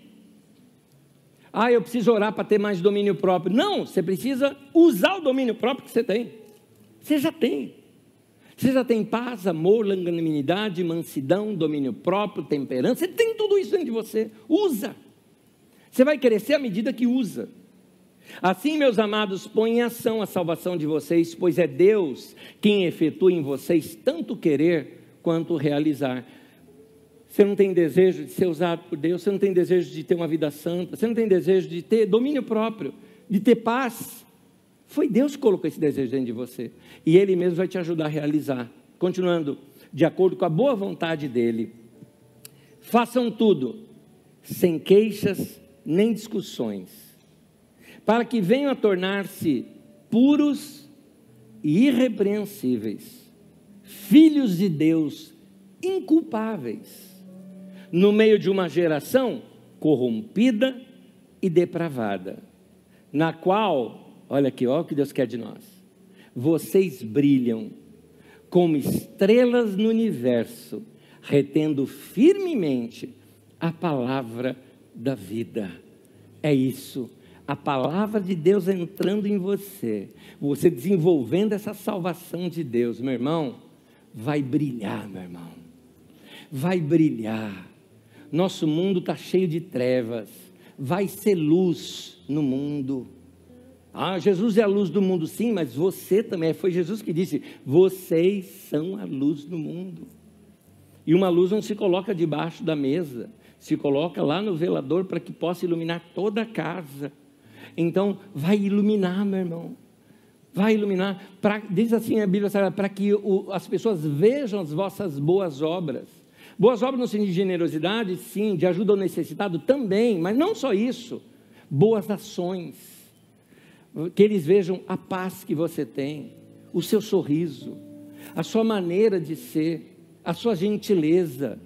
Ah, eu preciso orar para ter mais domínio próprio. Não, você precisa usar o domínio próprio que você tem. Você já tem. Você já tem paz, amor, longanimidade, mansidão, domínio próprio, temperança. Você tem tudo isso dentro de você. Usa. Você vai crescer à medida que usa. Assim, meus amados, põe em ação a salvação de vocês, pois é Deus quem efetua em vocês tanto querer quanto realizar. Você não tem desejo de ser usado por Deus, você não tem desejo de ter uma vida santa, você não tem desejo de ter domínio próprio, de ter paz. Foi Deus que colocou esse desejo dentro de você. E Ele mesmo vai te ajudar a realizar. Continuando, de acordo com a boa vontade dEle. Façam tudo, sem queixas nem discussões, para que venham a tornar-se puros e irrepreensíveis, filhos de Deus, inculpáveis, no meio de uma geração corrompida e depravada, na qual, olha aqui, olha o que Deus quer de nós, vocês brilham como estrelas no universo, retendo firmemente a palavra da vida. É isso. A palavra de Deus entrando em você, você desenvolvendo essa salvação de Deus, meu irmão, vai brilhar, meu irmão. Vai brilhar. Nosso mundo está cheio de trevas. Vai ser luz no mundo. Ah, Jesus é a luz do mundo, sim, mas você também. Foi Jesus que disse: vocês são a luz do mundo. E uma luz não se coloca debaixo da mesa, se coloca lá no velador para que possa iluminar toda a casa. Então, vai iluminar, meu irmão. Vai iluminar. Pra, diz assim a Bíblia para que o, as pessoas vejam as vossas boas obras. Boas obras no sentido de generosidade, sim, de ajuda ao necessitado também, mas não só isso. Boas ações. Que eles vejam a paz que você tem, o seu sorriso, a sua maneira de ser, a sua gentileza,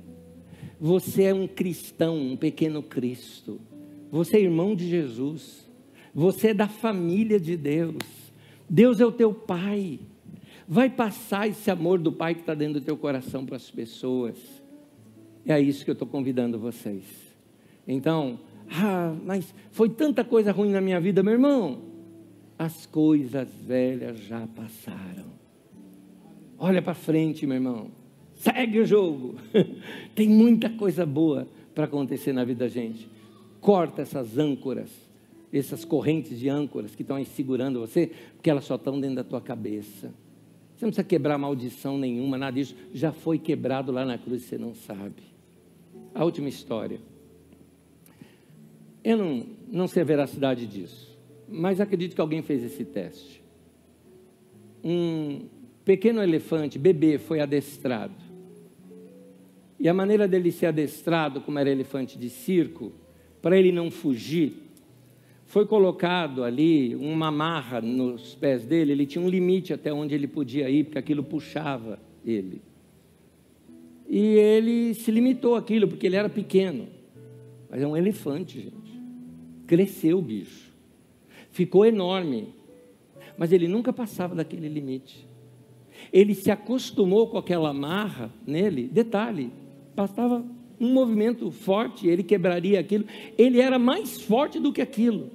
você é um cristão, um pequeno Cristo. Você é irmão de Jesus. Você é da família de Deus. Deus é o teu Pai. Vai passar esse amor do Pai que está dentro do teu coração para as pessoas. É isso que eu estou convidando vocês. Então, ah, mas foi tanta coisa ruim na minha vida, meu irmão. As coisas velhas já passaram. Olha para frente, meu irmão. Segue o jogo. (laughs) Tem muita coisa boa para acontecer na vida da gente. Corta essas âncoras, essas correntes de âncoras que estão aí segurando você, porque elas só estão dentro da tua cabeça. Você não precisa quebrar maldição nenhuma, nada disso. Já foi quebrado lá na cruz, você não sabe. A última história. Eu não, não sei a veracidade disso, mas acredito que alguém fez esse teste. Um pequeno elefante, bebê, foi adestrado e a maneira dele ser adestrado, como era elefante de circo, para ele não fugir, foi colocado ali uma marra nos pés dele, ele tinha um limite até onde ele podia ir, porque aquilo puxava ele. E ele se limitou àquilo, porque ele era pequeno. Mas é um elefante, gente. Cresceu o bicho. Ficou enorme. Mas ele nunca passava daquele limite. Ele se acostumou com aquela marra nele. Detalhe, bastava um movimento forte, ele quebraria aquilo. Ele era mais forte do que aquilo.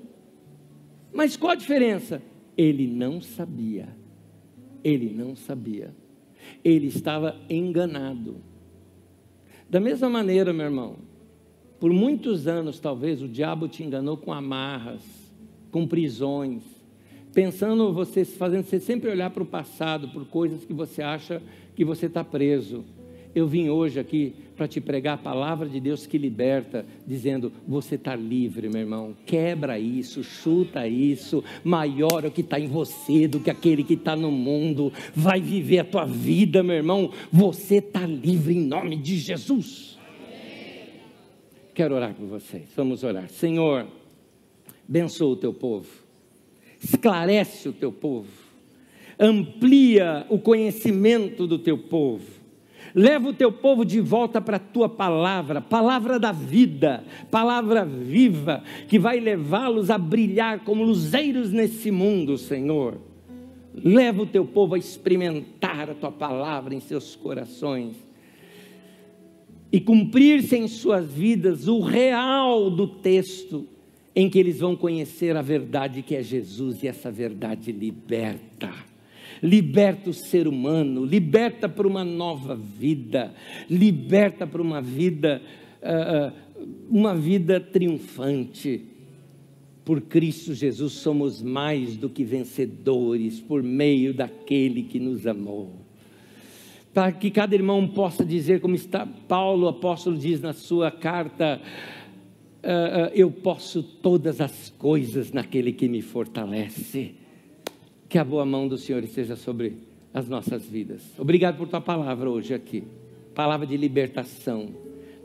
Mas qual a diferença? Ele não sabia. Ele não sabia. Ele estava enganado. Da mesma maneira, meu irmão, por muitos anos talvez o diabo te enganou com amarras, com prisões, pensando você, fazendo você sempre olhar para o passado, por coisas que você acha que você está preso. Eu vim hoje aqui para te pregar a palavra de Deus que liberta, dizendo: você está livre, meu irmão. Quebra isso, chuta isso. Maior é o que está em você do que aquele que está no mundo. Vai viver a tua vida, meu irmão. Você está livre em nome de Jesus. Quero orar por vocês. Vamos orar. Senhor, abençoa o teu povo, esclarece o teu povo, amplia o conhecimento do teu povo. Leva o teu povo de volta para a tua palavra, palavra da vida, palavra viva, que vai levá-los a brilhar como luzeiros nesse mundo, Senhor. Leva o teu povo a experimentar a tua palavra em seus corações e cumprir-se em suas vidas o real do texto em que eles vão conhecer a verdade que é Jesus e essa verdade liberta. Liberta o ser humano, liberta para uma nova vida, liberta para uma vida, uh, uma vida triunfante. Por Cristo Jesus somos mais do que vencedores por meio daquele que nos amou para que cada irmão possa dizer, como está Paulo, apóstolo, diz na sua carta: uh, Eu posso todas as coisas naquele que me fortalece. Que a boa mão do Senhor esteja sobre as nossas vidas. Obrigado por tua palavra hoje aqui palavra de libertação,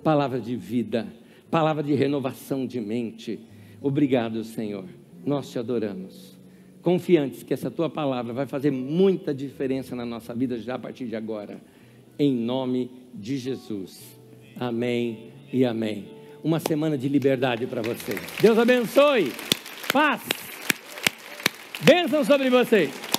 palavra de vida, palavra de renovação de mente. Obrigado, Senhor. Nós te adoramos confiantes que essa tua palavra vai fazer muita diferença na nossa vida já a partir de agora. Em nome de Jesus. Amém e amém. Uma semana de liberdade para vocês. Deus abençoe. Paz. Bênção sobre vocês.